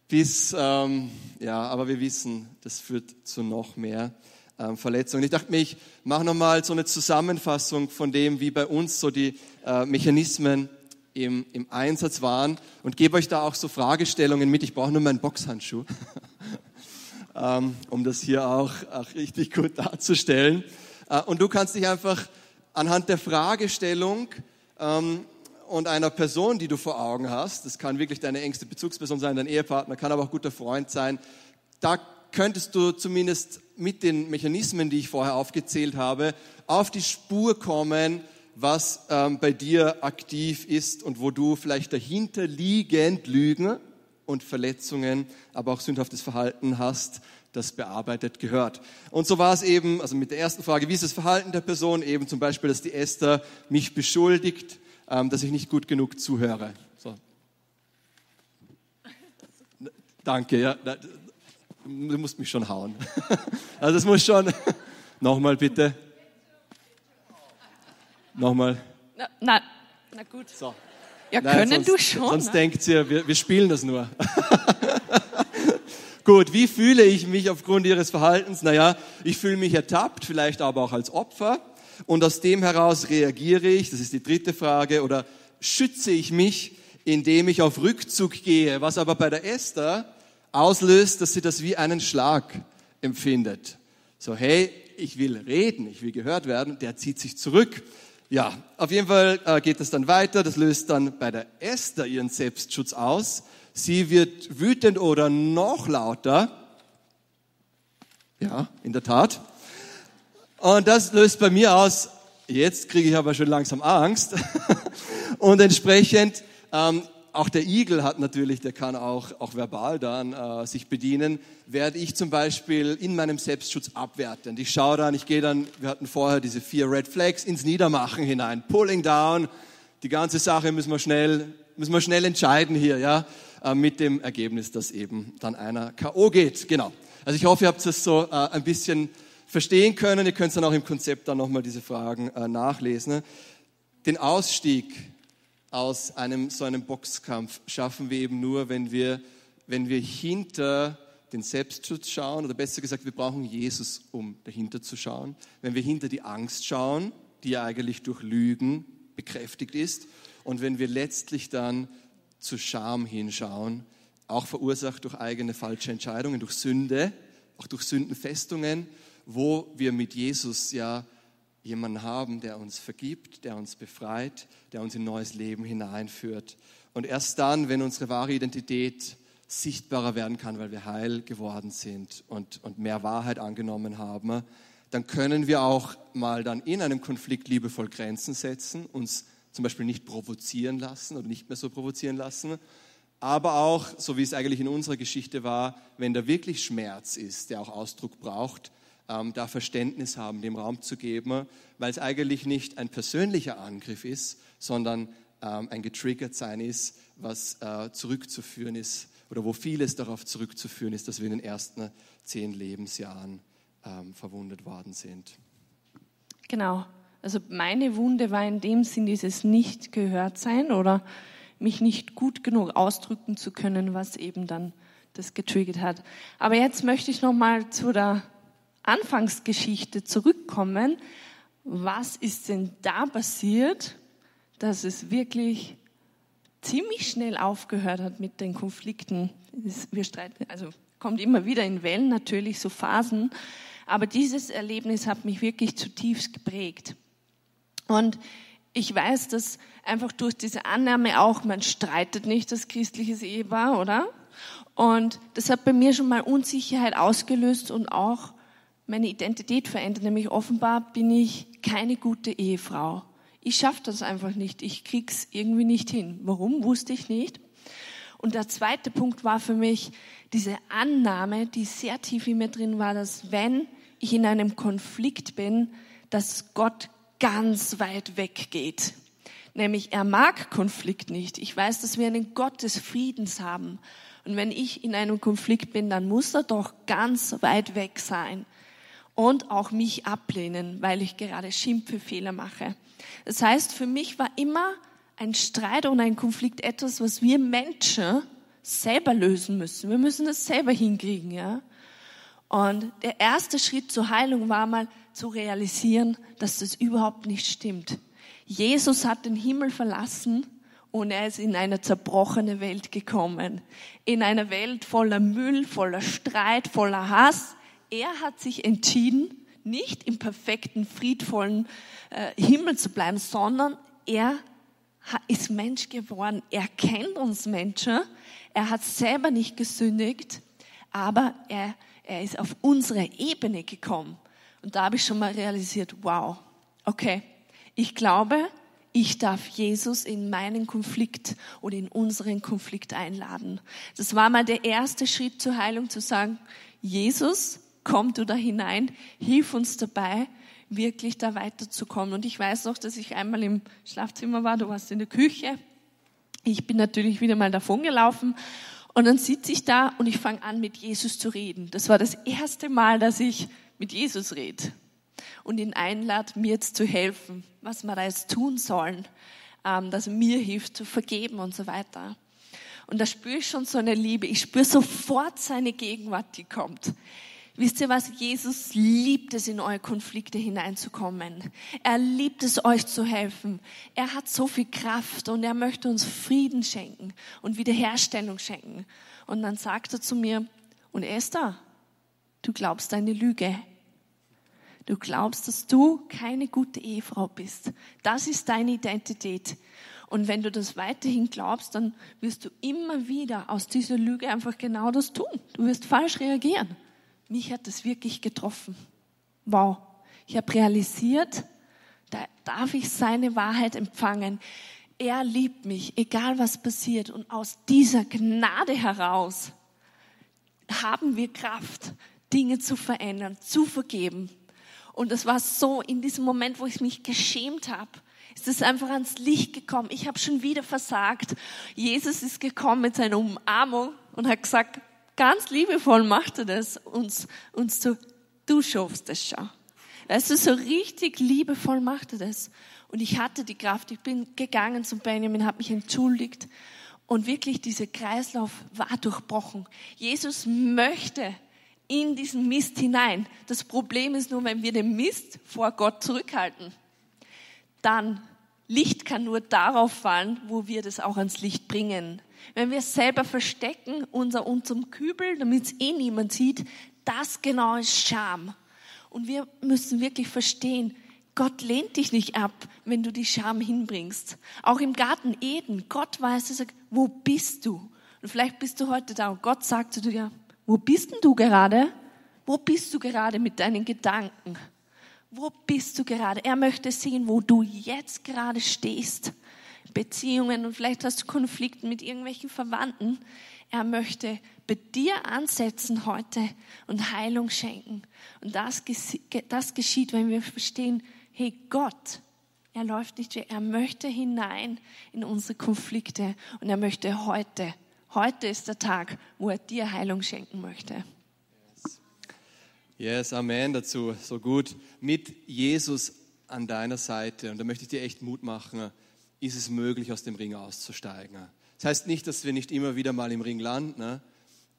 bis, ja, aber wir wissen, das führt zu noch mehr ähm, Verletzungen. Ich dachte mir, ich mache nochmal so eine Zusammenfassung von dem, wie bei uns so die äh, Mechanismen im, im Einsatz waren und gebe euch da auch so Fragestellungen mit. Ich brauche nur meinen Boxhandschuh, ähm, um das hier auch, auch richtig gut darzustellen. Äh, und du kannst dich einfach anhand der Fragestellung ähm, und einer Person, die du vor Augen hast, das kann wirklich deine engste Bezugsperson sein, dein Ehepartner, kann aber auch guter Freund sein, da könntest du zumindest mit den Mechanismen, die ich vorher aufgezählt habe, auf die Spur kommen, was ähm, bei dir aktiv ist und wo du vielleicht dahinterliegend Lügen und Verletzungen, aber auch sündhaftes Verhalten hast, das bearbeitet gehört. Und so war es eben, also mit der ersten Frage, wie ist das Verhalten der Person? Eben zum Beispiel, dass die Esther mich beschuldigt, ähm, dass ich nicht gut genug zuhöre. So. Danke, ja. Du musst mich schon hauen. Also es muss schon. Nochmal bitte. Nochmal. Na, na, na gut. So. Ja, Nein, können sonst, du schon. Sonst ne? denkt ihr, wir, wir spielen das nur. Gut, wie fühle ich mich aufgrund ihres Verhaltens? Naja, ich fühle mich ertappt, vielleicht aber auch als Opfer. Und aus dem heraus reagiere ich, das ist die dritte Frage, oder schütze ich mich, indem ich auf Rückzug gehe, was aber bei der Esther auslöst, dass sie das wie einen Schlag empfindet. So, hey, ich will reden, ich will gehört werden, der zieht sich zurück. Ja, auf jeden Fall äh, geht es dann weiter, das löst dann bei der Esther ihren Selbstschutz aus. Sie wird wütend oder noch lauter. Ja, in der Tat. Und das löst bei mir aus, jetzt kriege ich aber schon langsam Angst. Und entsprechend, ähm, auch der Igel hat natürlich, der kann auch, auch verbal dann äh, sich bedienen, werde ich zum Beispiel in meinem Selbstschutz abwerten. Ich schaue dann, ich gehe dann, wir hatten vorher diese vier Red Flags, ins Niedermachen hinein, pulling down, die ganze Sache müssen wir schnell, müssen wir schnell entscheiden hier, ja, äh, mit dem Ergebnis, dass eben dann einer K.O. geht, genau. Also ich hoffe, ihr habt das so äh, ein bisschen verstehen können. Ihr könnt dann auch im Konzept dann nochmal diese Fragen äh, nachlesen. Den Ausstieg aus einem so einem Boxkampf schaffen wir eben nur, wenn wir, wenn wir hinter den Selbstschutz schauen, oder besser gesagt, wir brauchen Jesus, um dahinter zu schauen. Wenn wir hinter die Angst schauen, die ja eigentlich durch Lügen bekräftigt ist. Und wenn wir letztlich dann zu Scham hinschauen, auch verursacht durch eigene falsche Entscheidungen, durch Sünde, auch durch Sündenfestungen, wo wir mit Jesus ja jemanden haben, der uns vergibt, der uns befreit, der uns in neues Leben hineinführt. Und erst dann, wenn unsere wahre Identität sichtbarer werden kann, weil wir heil geworden sind und, und mehr Wahrheit angenommen haben, dann können wir auch mal dann in einem Konflikt liebevoll Grenzen setzen, uns zum Beispiel nicht provozieren lassen oder nicht mehr so provozieren lassen. Aber auch, so wie es eigentlich in unserer Geschichte war, wenn da wirklich Schmerz ist, der auch Ausdruck braucht, ähm, da Verständnis haben, dem Raum zu geben, weil es eigentlich nicht ein persönlicher Angriff ist, sondern ähm, ein getriggert sein ist, was äh, zurückzuführen ist oder wo vieles darauf zurückzuführen ist, dass wir in den ersten zehn Lebensjahren ähm, verwundet worden sind. Genau. Also meine Wunde war in dem Sinn dieses nicht gehört sein oder mich nicht gut genug ausdrücken zu können, was eben dann das getriggert hat. Aber jetzt möchte ich noch mal zu der Anfangsgeschichte zurückkommen. Was ist denn da passiert, dass es wirklich ziemlich schnell aufgehört hat mit den Konflikten? Wir streiten, also kommt immer wieder in Wellen natürlich so Phasen, aber dieses Erlebnis hat mich wirklich zutiefst geprägt. Und ich weiß, dass einfach durch diese Annahme auch, man streitet nicht das christliche Ehepaar, oder? Und das hat bei mir schon mal Unsicherheit ausgelöst und auch meine Identität verändert. Nämlich offenbar bin ich keine gute Ehefrau. Ich schaffe das einfach nicht. Ich krieg's irgendwie nicht hin. Warum? Wusste ich nicht. Und der zweite Punkt war für mich diese Annahme, die sehr tief in mir drin war, dass wenn ich in einem Konflikt bin, dass Gott ganz weit weg geht. Nämlich er mag Konflikt nicht. Ich weiß, dass wir einen Gott des Friedens haben. Und wenn ich in einem Konflikt bin, dann muss er doch ganz weit weg sein und auch mich ablehnen, weil ich gerade Schimpfe, Fehler mache. Das heißt, für mich war immer ein Streit und ein Konflikt etwas, was wir Menschen selber lösen müssen. Wir müssen das selber hinkriegen, ja. Und der erste Schritt zur Heilung war mal zu realisieren, dass das überhaupt nicht stimmt. Jesus hat den Himmel verlassen und er ist in eine zerbrochene Welt gekommen. In einer Welt voller Müll, voller Streit, voller Hass. Er hat sich entschieden, nicht im perfekten, friedvollen äh, Himmel zu bleiben, sondern er ist Mensch geworden. Er kennt uns Menschen. Er hat selber nicht gesündigt, aber er er ist auf unsere Ebene gekommen. Und da habe ich schon mal realisiert, wow, okay, ich glaube, ich darf Jesus in meinen Konflikt oder in unseren Konflikt einladen. Das war mal der erste Schritt zur Heilung, zu sagen, Jesus, komm du da hinein, hilf uns dabei, wirklich da weiterzukommen. Und ich weiß noch, dass ich einmal im Schlafzimmer war, du warst in der Küche. Ich bin natürlich wieder mal davon gelaufen und dann sitze ich da und ich fange an, mit Jesus zu reden. Das war das erste Mal, dass ich mit Jesus rede und ihn einlade, mir jetzt zu helfen, was wir da jetzt tun sollen, ähm, dass er mir hilft zu vergeben und so weiter. Und da spüre ich schon so eine Liebe. Ich spüre sofort seine Gegenwart, die kommt. Wisst ihr was? Jesus liebt es, in eure Konflikte hineinzukommen. Er liebt es, euch zu helfen. Er hat so viel Kraft und er möchte uns Frieden schenken und Wiederherstellung schenken. Und dann sagt er zu mir, und Esther, du glaubst eine Lüge. Du glaubst, dass du keine gute Ehefrau bist. Das ist deine Identität. Und wenn du das weiterhin glaubst, dann wirst du immer wieder aus dieser Lüge einfach genau das tun. Du wirst falsch reagieren mich hat das wirklich getroffen. Wow. Ich habe realisiert, da darf ich seine Wahrheit empfangen. Er liebt mich, egal was passiert. Und aus dieser Gnade heraus haben wir Kraft, Dinge zu verändern, zu vergeben. Und das war so in diesem Moment, wo ich mich geschämt habe, ist es einfach ans Licht gekommen. Ich habe schon wieder versagt. Jesus ist gekommen mit seiner Umarmung und hat gesagt, ganz liebevoll macht er das, uns, uns zu, du schaffst das schon. Weißt du, so richtig liebevoll macht er das. Und ich hatte die Kraft, ich bin gegangen zum Benjamin, habe mich entschuldigt und wirklich dieser Kreislauf war durchbrochen. Jesus möchte in diesen Mist hinein. Das Problem ist nur, wenn wir den Mist vor Gott zurückhalten, dann Licht kann nur darauf fallen, wo wir das auch ans Licht bringen. Wenn wir es selber verstecken, unser unserem Kübel, damit es eh niemand sieht, das genau ist Scham. Und wir müssen wirklich verstehen, Gott lehnt dich nicht ab, wenn du die Scham hinbringst. Auch im Garten Eden, Gott weiß, er sagt, wo bist du? Und vielleicht bist du heute da und Gott sagt zu dir, wo bist denn du gerade? Wo bist du gerade mit deinen Gedanken? Wo bist du gerade? Er möchte sehen, wo du jetzt gerade stehst. Beziehungen und vielleicht hast du Konflikte mit irgendwelchen Verwandten. Er möchte bei dir ansetzen heute und Heilung schenken. Und das, das geschieht, wenn wir verstehen, hey Gott, er läuft nicht weg, er möchte hinein in unsere Konflikte und er möchte heute, heute ist der Tag, wo er dir Heilung schenken möchte. Yes, Amen dazu. So gut. Mit Jesus an deiner Seite. Und da möchte ich dir echt Mut machen, ist es möglich, aus dem Ring auszusteigen. Das heißt nicht, dass wir nicht immer wieder mal im Ring landen, ne?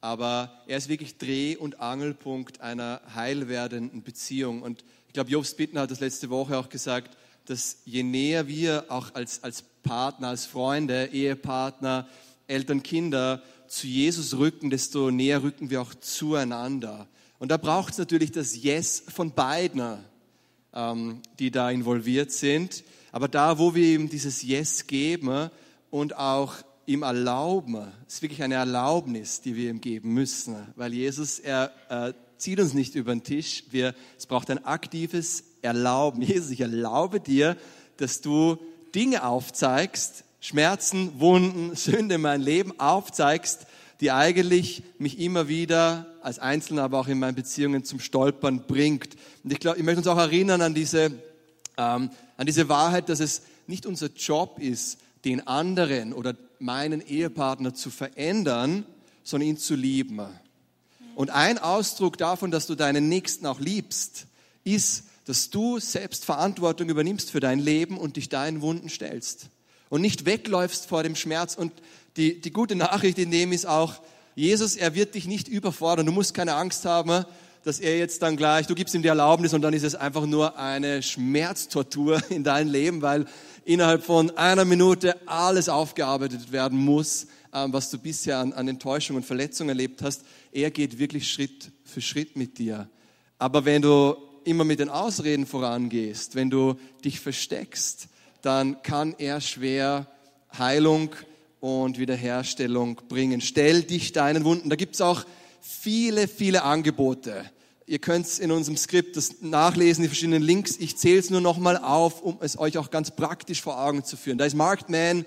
aber er ist wirklich Dreh- und Angelpunkt einer heilwerdenden Beziehung. Und ich glaube, Jobs Bittner hat das letzte Woche auch gesagt, dass je näher wir auch als, als Partner, als Freunde, Ehepartner, Eltern, Kinder zu Jesus rücken, desto näher rücken wir auch zueinander. Und da braucht es natürlich das Yes von beiden, ähm, die da involviert sind. Aber da, wo wir ihm dieses Yes geben und auch ihm erlauben, ist wirklich eine Erlaubnis, die wir ihm geben müssen. Weil Jesus, er äh, zieht uns nicht über den Tisch. Wir, es braucht ein aktives Erlauben. Jesus, ich erlaube dir, dass du Dinge aufzeigst, Schmerzen, Wunden, Sünde in mein Leben aufzeigst, die eigentlich mich immer wieder als Einzelner, aber auch in meinen Beziehungen zum Stolpern bringt. Und ich glaube, ich möchte uns auch erinnern an diese, ähm, an diese Wahrheit, dass es nicht unser Job ist, den anderen oder meinen Ehepartner zu verändern, sondern ihn zu lieben. Und ein Ausdruck davon, dass du deinen Nächsten auch liebst, ist, dass du selbst Verantwortung übernimmst für dein Leben und dich deinen Wunden stellst. Und nicht wegläufst vor dem Schmerz. Und die, die gute Nachricht in dem ist auch, Jesus, er wird dich nicht überfordern. Du musst keine Angst haben, dass er jetzt dann gleich, du gibst ihm die Erlaubnis und dann ist es einfach nur eine Schmerztortur in deinem Leben, weil innerhalb von einer Minute alles aufgearbeitet werden muss, ähm, was du bisher an, an Enttäuschung und Verletzung erlebt hast. Er geht wirklich Schritt für Schritt mit dir. Aber wenn du immer mit den Ausreden vorangehst, wenn du dich versteckst, dann kann er schwer Heilung und Wiederherstellung bringen. Stell dich deinen Wunden. Da gibt es auch viele, viele Angebote. Ihr könnt es in unserem Skript das nachlesen, die verschiedenen Links. Ich zähle es nur nochmal auf, um es euch auch ganz praktisch vor Augen zu führen. Da ist Markman,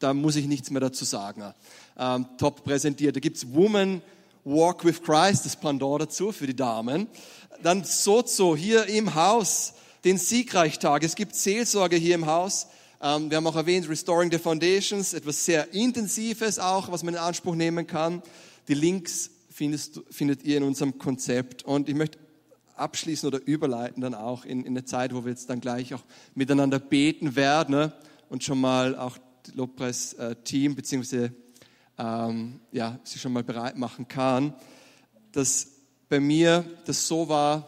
da muss ich nichts mehr dazu sagen. Ähm, top präsentiert. Da gibt es Woman Walk with Christ, das Pandora dazu für die Damen. Dann Sozo hier im Haus, den Siegreichtag. Es gibt Seelsorge hier im Haus. Ähm, wir haben auch erwähnt, Restoring the Foundations, etwas sehr Intensives auch, was man in Anspruch nehmen kann. Die Links findest, findet ihr in unserem Konzept. Und ich möchte abschließen oder überleiten dann auch in, in eine Zeit, wo wir jetzt dann gleich auch miteinander beten werden ne? und schon mal auch Lobpreis-Team beziehungsweise ähm, ja, sich schon mal bereit machen kann, dass bei mir das so war,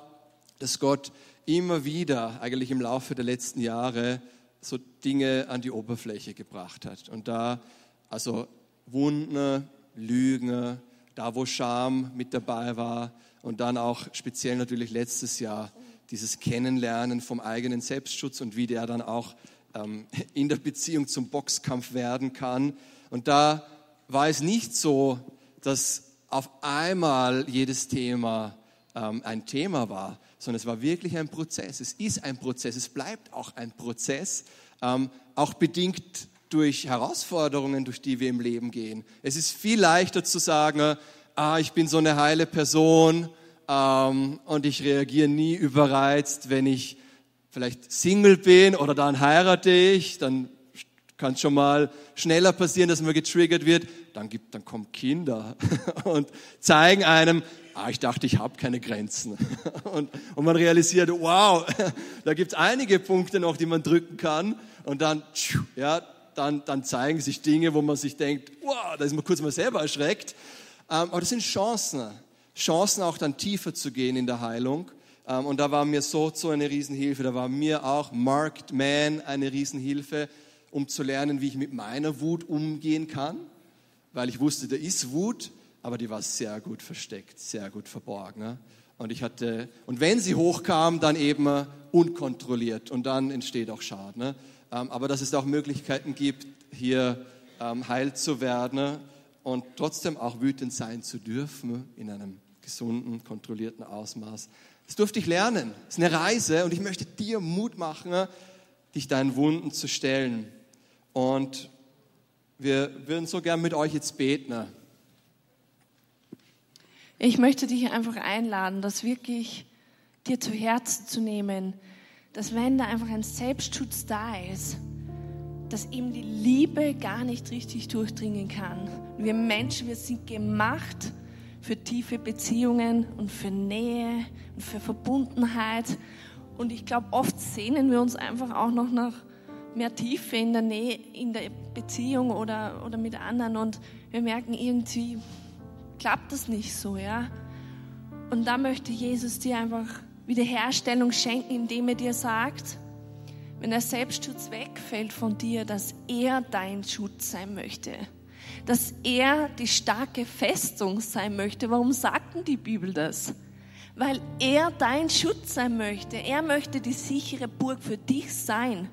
dass Gott immer wieder eigentlich im Laufe der letzten Jahre so Dinge an die Oberfläche gebracht hat. Und da, also Wunden, Lügen, da wo Scham mit dabei war und dann auch speziell natürlich letztes Jahr dieses Kennenlernen vom eigenen Selbstschutz und wie der dann auch ähm, in der Beziehung zum Boxkampf werden kann. Und da war es nicht so, dass auf einmal jedes Thema ähm, ein Thema war, sondern es war wirklich ein Prozess. Es ist ein Prozess, es bleibt auch ein Prozess, ähm, auch bedingt durch Herausforderungen, durch die wir im Leben gehen. Es ist viel leichter zu sagen, ah, ich bin so eine heile Person ähm, und ich reagiere nie überreizt, wenn ich vielleicht Single bin oder dann heirate ich, dann kann es schon mal schneller passieren, dass man getriggert wird. Dann, gibt, dann kommen Kinder und zeigen einem, ah, ich dachte, ich habe keine Grenzen. Und, und man realisiert, wow, da gibt es einige Punkte noch, die man drücken kann. Und dann, ja, dann, dann zeigen sich Dinge, wo man sich denkt, wow, da ist man kurz mal selber erschreckt. Ähm, aber das sind Chancen. Chancen auch dann tiefer zu gehen in der Heilung Ähm, und da war mir so, so eine Riesenhilfe. Da war mir auch Marked Man eine Riesenhilfe, um zu lernen, wie ich mit meiner Wut umgehen kann. Weil ich wusste, da ist Wut, aber die war sehr gut versteckt, sehr gut verborgen. Ne? Und ich hatte, und wenn sie hochkam, dann eben unkontrolliert und dann entsteht auch Schaden. Ähm, aber dass es auch Möglichkeiten gibt, hier ähm, heil zu werden und trotzdem auch wütend sein zu dürfen in einem gesunden, kontrollierten Ausmaß. Das durfte ich lernen. Es ist eine Reise und ich möchte dir Mut machen, dich deinen Wunden zu stellen. Und wir würden so gern mit euch jetzt beten. Ich möchte dich einfach einladen, das wirklich dir zu Herzen zu nehmen, dass wenn da einfach ein Selbstschutz da ist, dass ihm die Liebe gar nicht richtig durchdringen kann. Wir Menschen, wir sind gemacht, für tiefe Beziehungen und für Nähe und für Verbundenheit. Und ich glaube, oft sehnen wir uns einfach auch noch nach mehr Tiefe in der Nähe, in der Beziehung oder, oder mit anderen. Und wir merken irgendwie, klappt das nicht so, ja. Und da möchte Jesus dir einfach Wiederherstellung schenken, indem er dir sagt, wenn der Selbstschutz wegfällt von dir, dass er dein Schutz sein möchte dass er die starke Festung sein möchte. Warum sagt denn die Bibel das? Weil er dein Schutz sein möchte. Er möchte die sichere Burg für dich sein.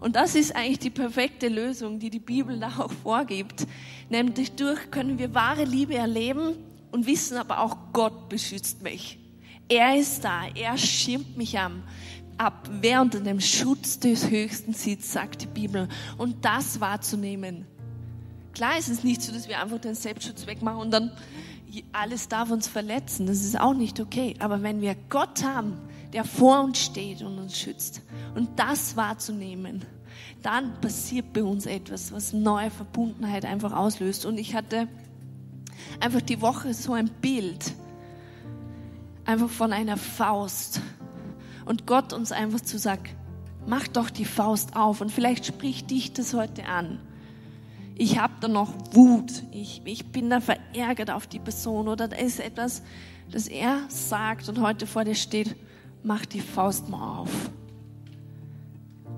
Und das ist eigentlich die perfekte Lösung, die die Bibel da auch vorgibt. Nämlich durch können wir wahre Liebe erleben und wissen aber auch, Gott beschützt mich. Er ist da, er schirmt mich an, ab, wer unter dem Schutz des Höchsten sitzt, sagt die Bibel. Und das wahrzunehmen, Klar ist es nicht so, dass wir einfach den Selbstschutz wegmachen und dann alles darf uns verletzen. Das ist auch nicht okay. Aber wenn wir Gott haben, der vor uns steht und uns schützt und das wahrzunehmen, dann passiert bei uns etwas, was neue Verbundenheit einfach auslöst. Und ich hatte einfach die Woche so ein Bild, einfach von einer Faust. Und Gott uns einfach zu sagen, mach doch die Faust auf. Und vielleicht spricht dich das heute an ich habe da noch Wut, ich, ich bin da verärgert auf die Person oder da ist etwas, das er sagt und heute vor dir steht, mach die Faust mal auf.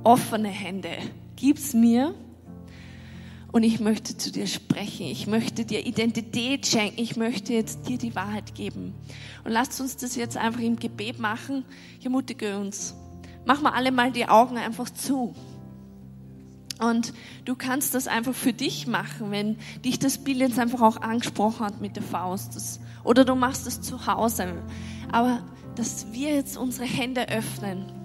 Offene Hände, gib's mir und ich möchte zu dir sprechen. Ich möchte dir Identität schenken. Ich möchte jetzt dir die Wahrheit geben. Und lasst uns das jetzt einfach im Gebet machen. Ich ermutige uns. Machen wir alle mal die Augen einfach zu. Und du kannst das einfach für dich machen, wenn dich das Bild jetzt einfach auch angesprochen hat mit der Faust. Das, oder du machst es zu Hause. Aber dass wir jetzt unsere Hände öffnen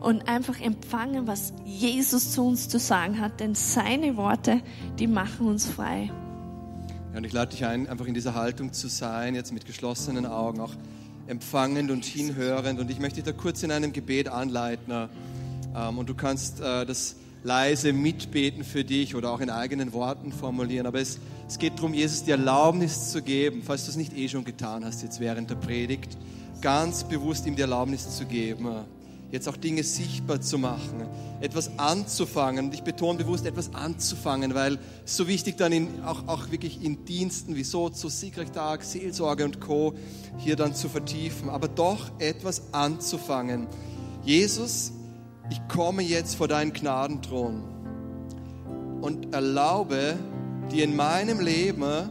und einfach empfangen, was Jesus zu uns zu sagen hat. Denn seine Worte, die machen uns frei. Ja, und ich lade dich ein, einfach in dieser Haltung zu sein, jetzt mit geschlossenen Augen, auch empfangend und hinhörend. Und ich möchte dich da kurz in einem Gebet anleiten. Ähm, und du kannst äh, das leise mitbeten für dich oder auch in eigenen Worten formulieren. Aber es, es geht darum, Jesus die Erlaubnis zu geben, falls du es nicht eh schon getan hast, jetzt während der Predigt, ganz bewusst ihm die Erlaubnis zu geben, jetzt auch Dinge sichtbar zu machen, etwas anzufangen. Und ich betone bewusst, etwas anzufangen, weil es so wichtig dann in, auch, auch wirklich in Diensten wie so zu Siegreichtag, Seelsorge und Co. hier dann zu vertiefen, aber doch etwas anzufangen. Jesus ich komme jetzt vor deinen Gnadenthron und erlaube dir in meinem Leben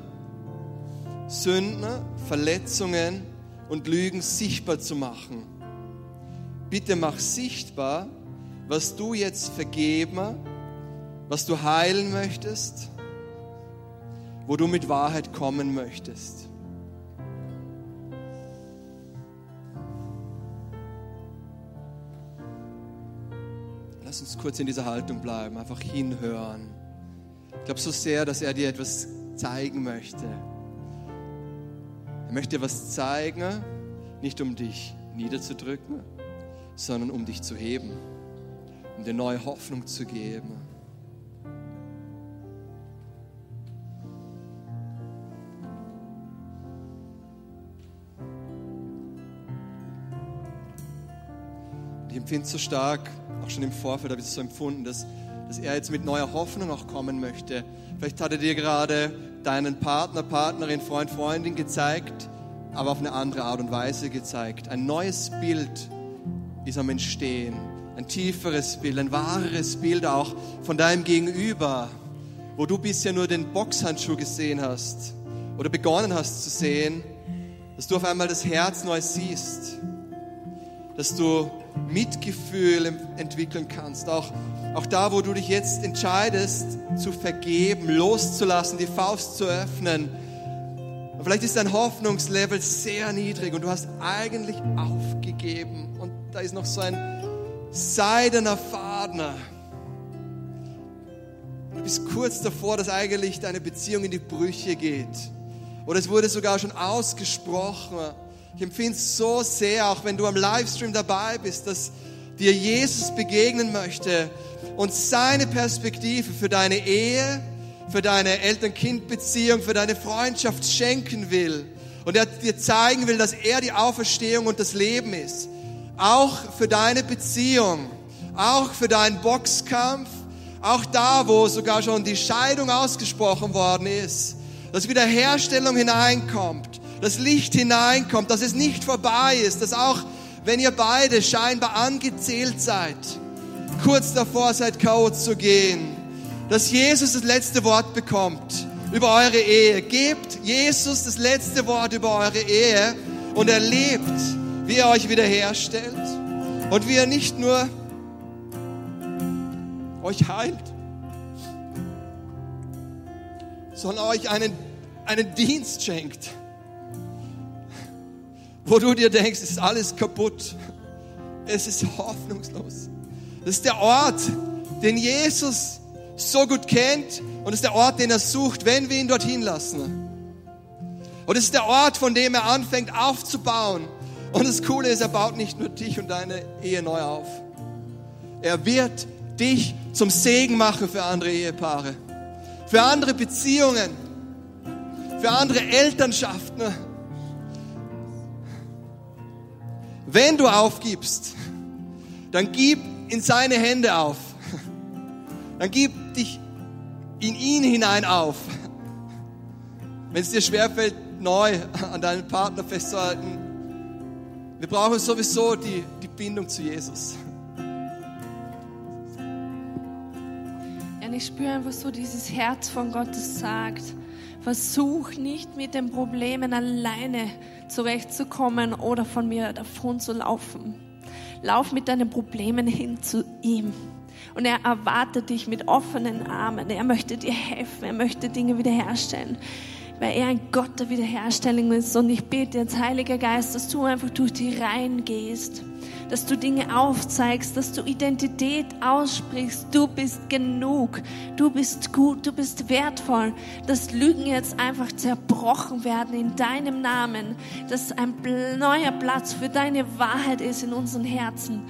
Sünden, Verletzungen und Lügen sichtbar zu machen. Bitte mach sichtbar, was du jetzt vergeben, was du heilen möchtest, wo du mit Wahrheit kommen möchtest. Lass uns kurz in dieser Haltung bleiben, einfach hinhören. Ich glaube so sehr, dass er dir etwas zeigen möchte. Er möchte dir was zeigen, nicht um dich niederzudrücken, sondern um dich zu heben, um dir neue Hoffnung zu geben. Ich empfinde es so stark, auch schon im Vorfeld habe ich es so empfunden, dass, dass er jetzt mit neuer Hoffnung auch kommen möchte. Vielleicht hat er dir gerade deinen Partner, Partnerin, Freund, Freundin gezeigt, aber auf eine andere Art und Weise gezeigt. Ein neues Bild am Entstehen. Ein tieferes Bild, ein wahreres Bild auch von deinem Gegenüber, wo du bisher nur den Boxhandschuh gesehen hast oder begonnen hast zu sehen, dass du auf einmal das Herz neu siehst, dass du Mitgefühl entwickeln kannst, auch, auch da, wo du dich jetzt entscheidest, zu vergeben, loszulassen, die Faust zu öffnen. Vielleicht ist dein Hoffnungslevel sehr niedrig und du hast eigentlich aufgegeben und da ist noch so ein seidener Faden. Du bist kurz davor, dass eigentlich deine Beziehung in die Brüche geht. Oder es wurde sogar schon ausgesprochen. Ich empfinde es so sehr, auch wenn du am Livestream dabei bist, dass dir Jesus begegnen möchte und seine Perspektive für deine Ehe, für deine Eltern-Kind-Beziehung, für deine Freundschaft schenken will. Und er dir zeigen will, dass er die Auferstehung und das Leben ist. Auch für deine Beziehung, auch für deinen Boxkampf, auch da, wo sogar schon die Scheidung ausgesprochen worden ist, dass Wiederherstellung hineinkommt, dass Licht hineinkommt, dass es nicht vorbei ist, dass auch wenn ihr beide scheinbar angezählt seid, kurz davor seid, K.O. zu gehen, dass Jesus das letzte Wort bekommt über eure Ehe. Gebt Jesus das letzte Wort über eure Ehe und erlebt, wie er euch wiederherstellt und wie er nicht nur euch heilt, sondern euch einen, einen Dienst schenkt, wo du dir denkst, es ist alles kaputt, es ist hoffnungslos. Das ist der Ort, den Jesus so gut kennt und ist der Ort, den er sucht, wenn wir ihn dorthin lassen. Und es ist der Ort, von dem er anfängt aufzubauen. Und das Coole ist, er baut nicht nur dich und deine Ehe neu auf. Er wird dich zum Segen machen für andere Ehepaare, für andere Beziehungen, für andere Elternschaften. Wenn du aufgibst, dann gib in seine Hände auf. Dann gib dich in ihn hinein auf. Wenn es dir schwerfällt, neu an deinen Partner festzuhalten, wir brauchen sowieso die, die Bindung zu Jesus. Und ich spüre einfach so dieses Herz von Gott, das sagt, versuch nicht mit den Problemen alleine zurechtzukommen oder von mir davon zu laufen. Lauf mit deinen Problemen hin zu ihm. Und er erwartet dich mit offenen Armen. Er möchte dir helfen. Er möchte Dinge wiederherstellen. Weil er ein Gott der Wiederherstellung ist. Und ich bete jetzt, Heiliger Geist, dass du einfach durch die Reihen gehst dass du Dinge aufzeigst, dass du Identität aussprichst. Du bist genug, du bist gut, du bist wertvoll. Dass Lügen jetzt einfach zerbrochen werden in deinem Namen, dass ein neuer Platz für deine Wahrheit ist in unseren Herzen.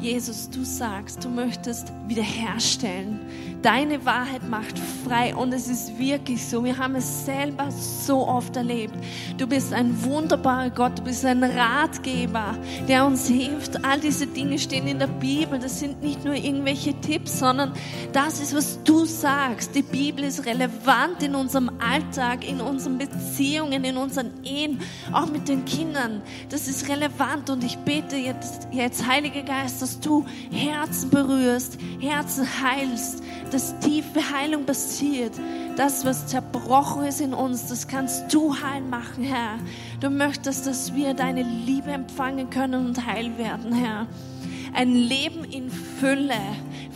Jesus, du sagst, du möchtest wiederherstellen. Deine Wahrheit macht frei und es ist wirklich so. Wir haben es selber so oft erlebt. Du bist ein wunderbarer Gott, du bist ein Ratgeber, der uns hilft. All diese Dinge stehen in der Bibel. Das sind nicht nur irgendwelche Tipps, sondern das ist, was du sagst. Die Bibel ist relevant in unserem Alltag, in unseren Beziehungen, in unseren Ehen, auch mit den Kindern. Das ist relevant und ich bete jetzt, jetzt Heiliger Geist, dass du Herzen berührst, Herzen heilst, dass tiefe Heilung passiert. Das, was zerbrochen ist in uns, das kannst du heil machen, Herr. Du möchtest, dass wir deine Liebe empfangen können und heil werden, Herr. Ein Leben in Fülle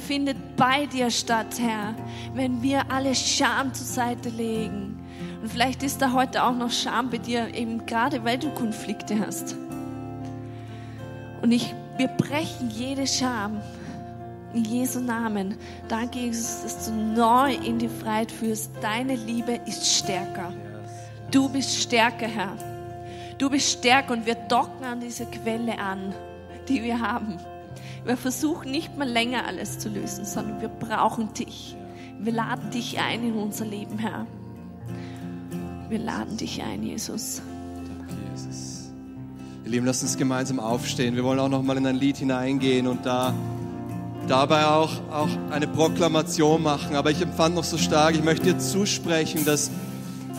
findet bei dir statt, Herr, wenn wir alle Scham zur Seite legen. Und vielleicht ist da heute auch noch Scham bei dir, eben gerade weil du Konflikte hast. Und ich, wir brechen jede Scham in Jesu Namen. Danke, Jesus, dass du neu in die Freiheit führst. Deine Liebe ist stärker. Du bist stärker, Herr. Du bist stärker und wir docken an diese Quelle an, die wir haben. Wir versuchen nicht mal länger alles zu lösen, sondern wir brauchen dich. Wir laden dich ein in unser Leben, Herr. Wir laden dich ein, Jesus. Danke, Jesus. Ihr Lieben, lasst uns gemeinsam aufstehen. Wir wollen auch noch mal in ein Lied hineingehen und da dabei auch, auch eine Proklamation machen. Aber ich empfand noch so stark, ich möchte dir zusprechen, dass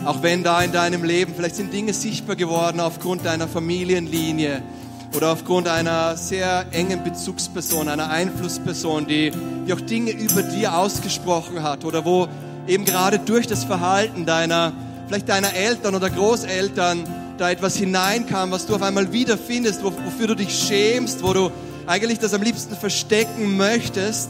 Auch wenn da in deinem Leben vielleicht sind Dinge sichtbar geworden aufgrund deiner Familienlinie oder aufgrund einer sehr engen Bezugsperson, einer Einflussperson, die, die auch Dinge über dir ausgesprochen hat oder wo eben gerade durch das Verhalten deiner, vielleicht deiner Eltern oder Großeltern da etwas hineinkam, was du auf einmal wiederfindest, wofür du dich schämst, wo du eigentlich das am liebsten verstecken möchtest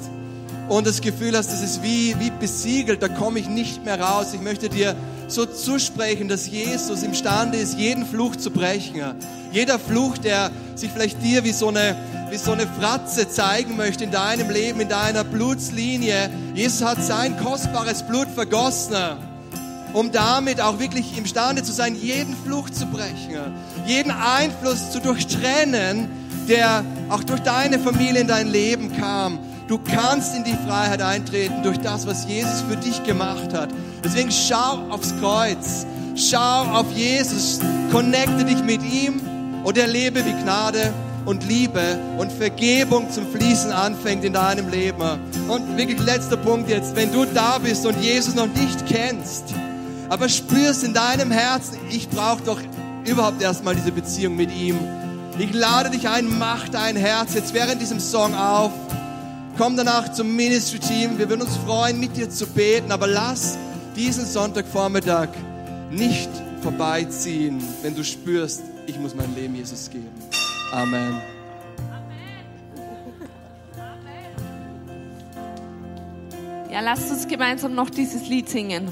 und das Gefühl hast, das ist wie, wie besiegelt, da komme ich nicht mehr raus. Ich möchte dir so zusprechen, dass Jesus imstande ist, jeden Fluch zu brechen. Jeder Fluch, der sich vielleicht dir wie so eine, wie so eine Fratze zeigen möchte in deinem Leben, in deiner Blutslinie. Jesus hat sein kostbares Blut vergossen, um damit auch wirklich imstande zu sein, jeden Fluch zu brechen, jeden Einfluss zu durchtrennen, der auch durch deine Familie in dein Leben kam. Du kannst in die Freiheit eintreten durch das, was Jesus für dich gemacht hat. Deswegen schau aufs Kreuz, schau auf Jesus, connecte dich mit ihm und erlebe, wie Gnade und Liebe und Vergebung zum Fließen anfängt in deinem Leben. Und wirklich letzter Punkt jetzt, wenn du da bist und Jesus noch nicht kennst, aber spürst in deinem Herzen, ich brauche doch überhaupt erstmal diese Beziehung mit ihm. Ich lade dich ein, mach dein Herz jetzt während diesem Song auf. Komm danach zum Ministry-Team. Wir würden uns freuen, mit dir zu beten. Aber lass diesen Sonntagvormittag nicht vorbeiziehen, wenn du spürst, ich muss mein Leben Jesus geben. Amen. Ja, lasst uns gemeinsam noch dieses Lied singen.